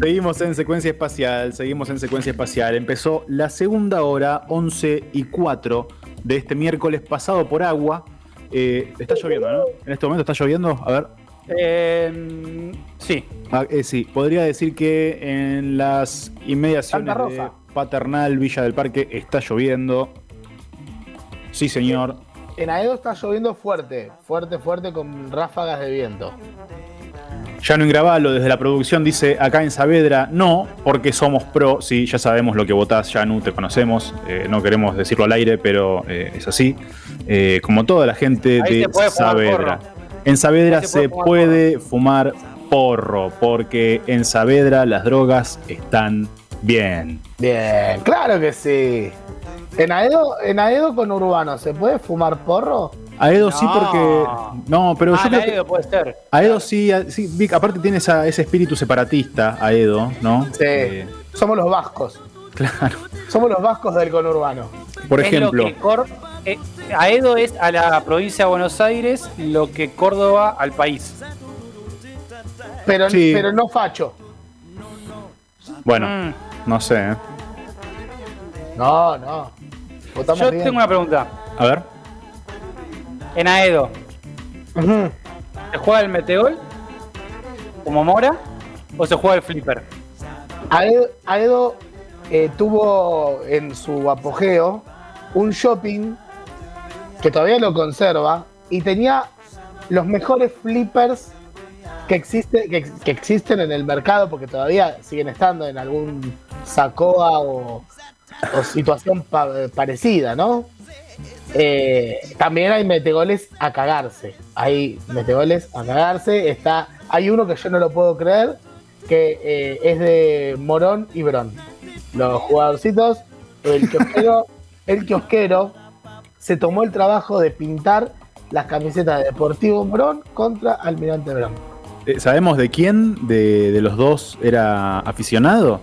Seguimos en secuencia espacial, seguimos en secuencia espacial. Empezó la segunda hora, 11 y 4 de este miércoles pasado por agua. Eh, está lloviendo, ¿no? En este momento está lloviendo. A ver. Eh, sí. Ah, eh, sí, podría decir que en las inmediaciones de Paternal, Villa del Parque, está lloviendo. Sí, señor. En Aedo está lloviendo fuerte, fuerte, fuerte, con ráfagas de viento. Llano Ingravalo desde la producción dice acá en Saavedra no, porque somos pro. Sí, ya sabemos lo que votás, Yanu, te conocemos. Eh, no queremos decirlo al aire, pero eh, es así. Eh, como toda la gente de Saavedra. En Saavedra se, puede, fumar porro, porque en Saavedra las drogas están bien. Bien, claro que sí. En Aedo, en Aedo con Urbano, ¿se puede fumar porro? Aedo sí porque. No, pero Ah, yo creo Aedo que. puede ser. Aedo sí, a- sí, Vic, aparte tiene esa- ese espíritu separatista, Aedo, ¿no? Sí. Eh, Somos los vascos. claro. Somos los vascos del conurbano. Por ejemplo, Cor- eh, Aedo es a la provincia de Buenos Aires lo que Córdoba al país. Pero, Sí. pero no facho. bueno, Mm. no sé. ¿eh? No, no. Votamos Yo bien. tengo una pregunta. A ver. En Aedo. ¿se juega el meteor como Mora o se juega el flipper? Aedo, Aedo, eh, tuvo en su apogeo un shopping que todavía lo conserva y tenía los mejores flippers que, existe, que, ex- que existen en el mercado porque todavía siguen estando en algún Sacoa o, o situación pa- parecida, ¿no? Eh, también hay metegoles a cagarse. Hay metegoles a cagarse. Está, hay uno que yo no lo puedo creer, que eh, es de Morón y Brón. Los jugadorcitos, el kiosquero, el kiosquero se tomó el trabajo de pintar las camisetas de Deportivo Morón contra Almirante Brón. Eh, ¿Sabemos de quién de, de los dos era aficionado?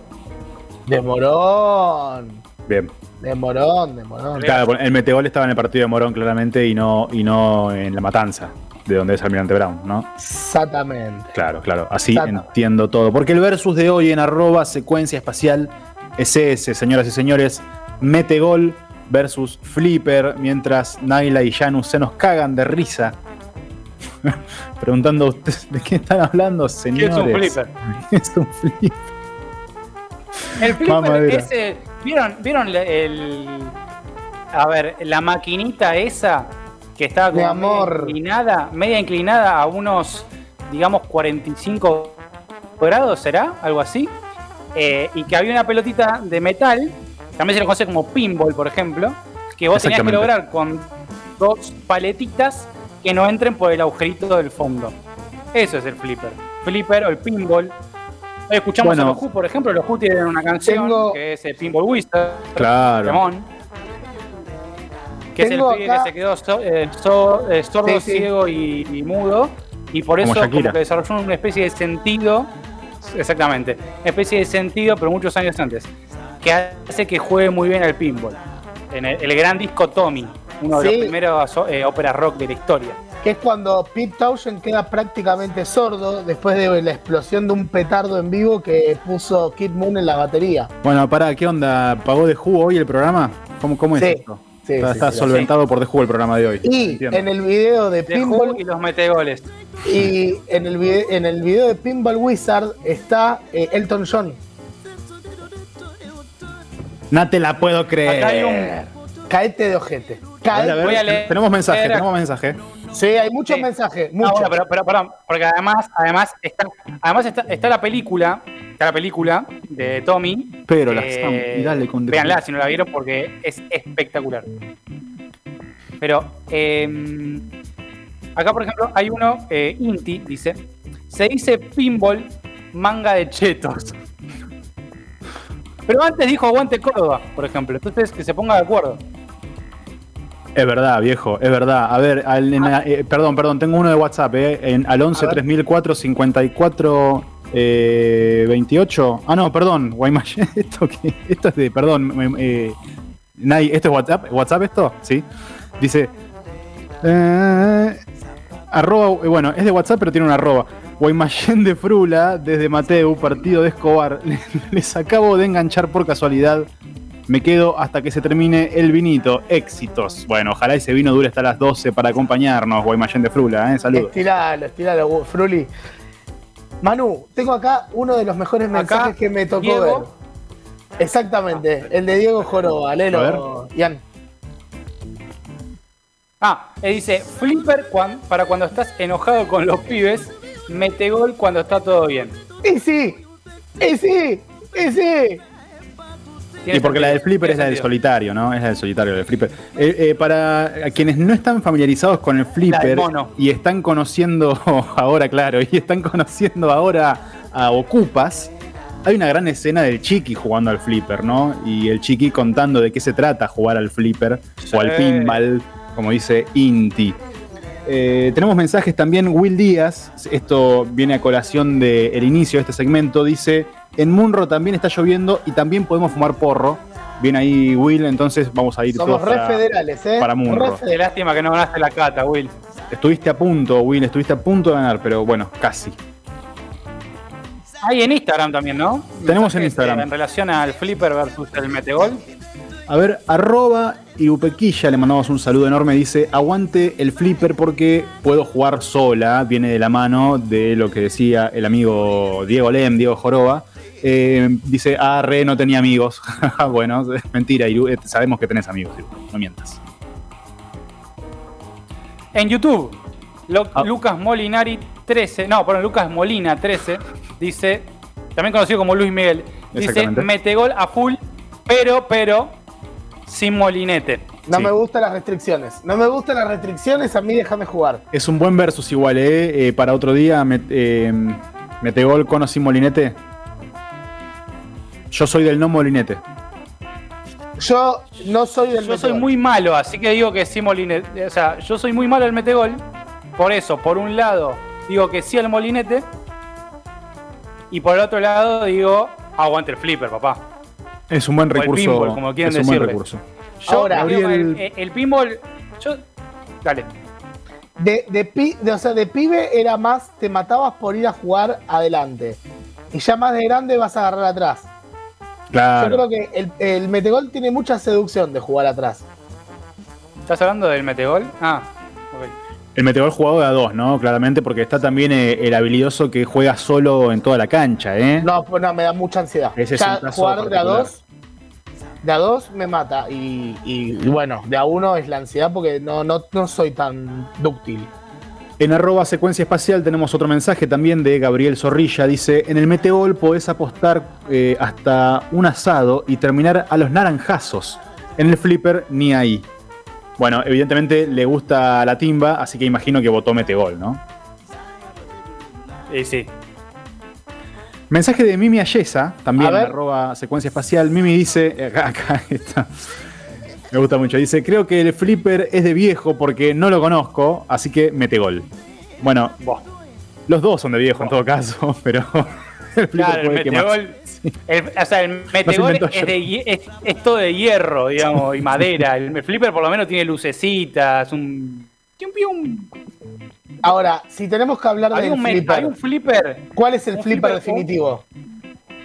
De Morón, Bien. De Morón, de Morón. Claro, el Metegol estaba en el partido de Morón claramente y no, y no en la matanza, de donde es Almirante Brown, ¿no? Exactamente. Claro, claro. Así entiendo todo. Porque el versus de hoy en arroba secuencia espacial es ese, señoras y señores. Metegol versus Flipper, mientras Naila y Janus se nos cagan de risa. Preguntando a ustedes de qué están hablando, ¿Qué señores. es un flipper? ¿Qué es un flipper? El flipper Mamadera. es el- ¿Vieron, ¿Vieron la- el. A ver, la maquinita esa que estaba como amor. media inclinada, media inclinada a unos, digamos, 45 grados, ¿será? Algo así. Eh, y que había una pelotita de metal, también se lo conoce como pinball, por ejemplo, que vos tenías que lograr con dos paletitas que no entren por el agujerito del fondo. Eso es el flipper. Flipper o el pinball. Escuchamos Bueno. a los Who, por ejemplo, los Who tienen una canción Tengo- que es el Pinball Wizard, Claro. Que es el pibe acá- que se quedó so- eh, so- eh, sordo, Sí, sí. ciego y, y mudo, y por Como eso como que desarrolló una especie de sentido, exactamente, una especie de sentido, pero muchos años antes, que hace que juegue muy bien al pinball. En el, el gran disco Tommy, uno de Sí. los primeros eh, óperas rock de la historia. Que es cuando Pete Townshend queda prácticamente sordo después de la explosión de un petardo en vivo que puso Kid Moon en la batería. Bueno, pará, ¿qué onda? ¿Pagó de jugo hoy el programa? ¿Cómo, cómo es Sí, esto? sí, está sí, está sí, solventado por de jugo el programa de hoy. Y Entiendo. en el video de Pinball y los metegoles. y en el video, en el video de Pinball Wizard está eh, Elton John. No te la puedo creer. Acá hay un- Caete de ojete. A ver, a Caete. ver, Voy a leer- tenemos mensaje, Era- tenemos mensaje. Sí, hay muchos Sí. mensajes, No, muchos. bueno, pero, pero, perdón, porque además, además está, además está, está la película, está la película de Tommy. Pero la eh, y dale con Véanla si no la vieron porque es espectacular. Pero eh, acá, por ejemplo, hay uno, eh, Inti, dice, se dice pinball manga de chetos. Pero antes dijo aguante Córdoba, por ejemplo. Entonces, que se ponga de acuerdo. Es verdad, viejo, es verdad. A ver, al- en eh, perdón, perdón, tengo uno de WhatsApp, eh, en, al 11 A ver. 3004 54 eh, 28. Ah, no, perdón, Guaymallén, esto, que- esto es de, perdón, eh, Nay, ¿esto es WhatsApp? ¿WhatsApp esto? Sí. Dice, eh, arroba, eh, bueno, es de WhatsApp, pero tiene una arroba. Guaymallén de Frula, desde Mateu, partido de Escobar. Les acabo de enganchar por casualidad. Me quedo hasta que se termine el vinito. Éxitos. Bueno, ojalá ese vino dure hasta las 12 para acompañarnos, Guaymallén de Frula. ¿eh? Saludos. Estiralo, estiralo, Fruli. Manu, tengo acá uno de los mejores mensajes que me tocó Diego. ver. Exactamente, el de Diego Joroba. A Lelo, Ian. Ah, él dice, flipper cuan- para cuando estás enojado con los pibes, mete gol cuando está todo bien. ¡Y sí! ¡Y sí! ¡Y sí! Y porque la del flipper es la del solitario, ¿no? Es la del solitario, la del flipper. Eh, eh, para quienes no están familiarizados con el flipper y están conociendo ahora, claro, y están conociendo ahora a Ocupas, hay una gran escena del Chiqui jugando al flipper, ¿no? Y el Chiqui contando de qué se trata jugar al flipper o al pinball, como dice Inti. Eh, tenemos mensajes también. Will Díaz, esto viene a colación del inicio de este segmento, dice: En Munro también está lloviendo y también podemos fumar porro. Viene ahí Will, entonces vamos a ir Somos todos re para- federales, ¿eh? para Munro. Re federales. lástima que no ganaste la cata, Will. Estuviste a punto, Will, estuviste a punto de ganar, pero bueno, casi. Hay en Instagram también, ¿no? Tenemos en Instagram. eh, En relación al flipper versus el metegol. A ver, arroba Irupequilla, le mandamos un saludo enorme. Dice: Aguante el flipper porque puedo jugar sola. Viene de la mano de lo que decía el amigo Diego Lem, Diego Joroba. Eh, dice: Ah, re, no tenía amigos. bueno, es mentira, Iru, eh, sabemos que tenés amigos, Iru, no mientas. En YouTube, Lo- Ah. Lucas Molinari 13, no, perdón, Lucas Molina 13, dice, también conocido como Luis Miguel, dice, mete gol a full, pero, pero, sin molinete. No Sí. me gustan las restricciones. No me gustan las restricciones, a mí déjame jugar. Es un buen versus igual, ¿eh? Eh, para otro día, met- eh, mete gol con o sin molinete. Yo soy del no molinete. Yo no soy del Yo soy muy malo, así que digo que sí molinete. O sea, yo soy muy malo al metegol. Por eso, por un lado, digo que sí al molinete. Y por el otro lado, digo, aguante el flipper, papá. Es un buen O el recurso. pinball, como quieran es un buen recurso. Yo Ahora, digo, Gabriel- el, el pinball. Yo. Dale. De, de, pi- de- o sea, de pibe era más, te matabas por ir a jugar adelante. Y ya más de grande vas a agarrar atrás. Claro. Yo creo que el, el metegol tiene mucha seducción de jugar atrás. ¿Estás hablando del metegol? Ah. El metegol jugado de a dos, ¿no? Claramente, porque está también eh, el habilidoso que juega solo en toda la cancha, ¿eh? No, pues no, me da mucha ansiedad. Ese es ya un caso jugar de a dos, de a dos me mata. Y, y, y bueno, de a uno es la ansiedad porque no, no, no soy tan dúctil. En arroba secuencia espacial tenemos otro mensaje también de Gabriel Zorrilla. Dice, en el metegol podés apostar eh, hasta un asado y terminar a los naranjazos. En el flipper ni ahí. Bueno, evidentemente le gusta la timba, así que imagino que votó metegol, ¿no? Y sí. Mensaje de Mimi Ayesa, también arroba secuencia espacial. Mimi dice, acá, acá está. Me gusta mucho. Dice, creo que el flipper es de viejo porque no lo conozco, así que mete gol. Bueno, Buah. los dos son de viejo en todo caso, pero el flipper Claro, el puede quemar. El- o sea, el metegol es, de todo de hierro, digamos, y madera. El, el flipper por lo menos tiene lucecitas, un. Ahora, si tenemos que hablar del un, flipper, hay un flipper, ¿cuál es el flipper, flipper, definitivo?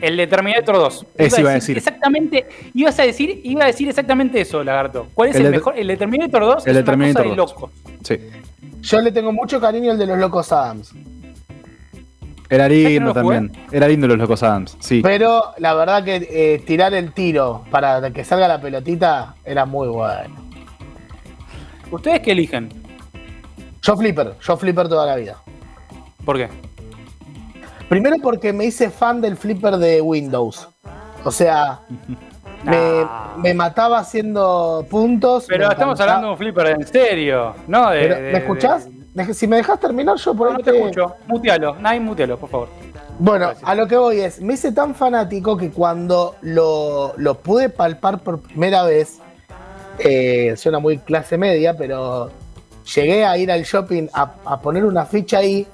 el de Terminator 2. Ese iba a decir. Exactamente, ibas a decir, iba a decir exactamente eso, Lagarto. ¿Cuál es El el, de- mejor? El de Terminator 2 el es de una Terminator cosa de 2. loco. Sí. Yo le tengo mucho cariño al de los locos Adams. Era lindo no también. Era lindo los Locos Adams, sí. Pero la verdad que eh, tirar el tiro para que salga la pelotita era muy bueno. ¿Ustedes qué eligen? Yo flipper, yo flipper toda la vida. ¿Por qué? Primero porque me hice fan del flipper de Windows. O sea, me, Nah. me mataba haciendo puntos. Pero estamos hablando de un flipper en serio, ¿no? De, ¿Me escuchás? de- Si me dejas terminar, yo por No, ahí no te escucho. Mutealo. Nadie mutealo, por favor. Bueno, Gracias. a lo que voy es, me hice tan fanático que cuando lo, lo pude palpar por primera vez, eh, suena muy clase media, pero llegué a ir al shopping a, a poner una ficha ahí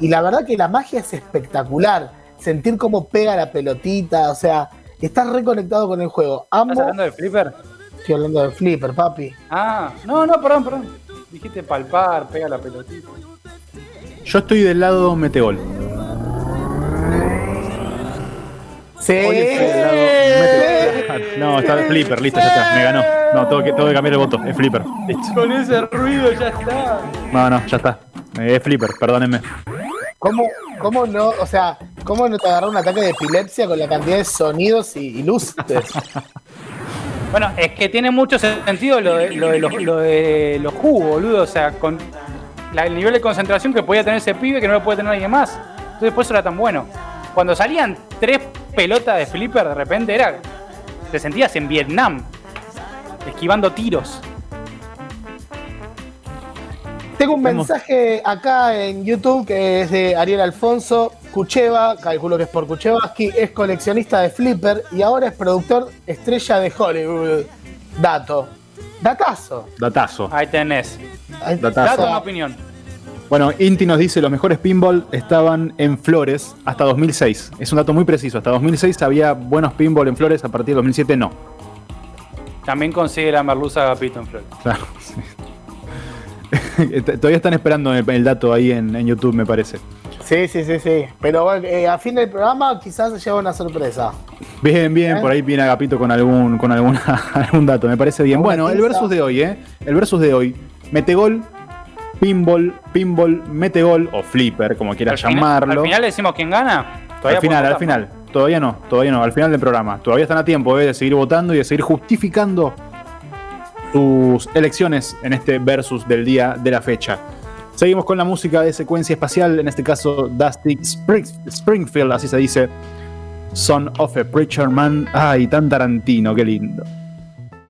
y, y la verdad que la magia es espectacular. Sentir cómo pega la pelotita, o sea, estás reconectado con el juego. Amo, ¿Estás hablando de flipper? estoy hablando de flipper, papi. Ah, no, no, perdón, perdón. Dijiste palpar, pega la pelotita. Yo estoy del lado Metegol. Sí. Hoy estoy del lado Metegol. No, está Flipper, listo, ya está, me ganó. No, tengo que, tengo que cambiar el voto, es Flipper. Listo. Con ese ruido ya está. No, no, ya está. Eh, Es Flipper, perdónenme. ¿Cómo, ¿Cómo no? O sea, ¿cómo no te agarró un ataque de epilepsia con la cantidad de sonidos y, y luces? Bueno, es que tiene mucho sentido lo de, lo de los, lo de los jugos, boludo. O sea, con la- el nivel de concentración que podía tener ese pibe que no lo puede tener nadie más. Entonces, por eso era tan bueno. Cuando salían tres pelotas de flipper, de repente era. Te sentías en Vietnam, esquivando tiros. Tengo un mensaje acá en YouTube que es de Ariel Alfonso. Kucheva, calculo que es por Kuchevaski, es coleccionista de Flipper y ahora es productor estrella de Hollywood. Dato. Datazo. Datazo. Ahí tenés. Datazo. Dato, una opinión. Bueno, Inti nos dice los mejores pinball estaban en Flores hasta 2006. Es un dato muy preciso. Hasta 2006 había buenos pinball en Flores, a partir de 2007 no. También consigue la merluza Agapito en Flor. Claro, sí. Todavía están esperando el, el dato ahí en, en YouTube, me parece. Sí, sí, sí, sí. Pero eh, a fin del programa quizás se lleva una sorpresa. Bien, bien, ¿Eh? por ahí viene Agapito con algún, con alguna, algún dato, me parece bien. ¿Alguna Bueno, el versus de hoy, ¿eh? El versus de hoy. Metegol, pinball, pinball, metegol o flipper, como quieras Al final- llamarlo. Al final decimos quién gana. al final, al final. Todavía no, todavía no, al final del programa. Todavía están a tiempo ¿eh? de seguir votando y de seguir justificando sus elecciones en este versus del día de la fecha. Seguimos con la música de secuencia espacial, en este caso Dusty Spring- Springfield, así se dice. Son of a Preacher Man. Ay, tan Tarantino, qué lindo.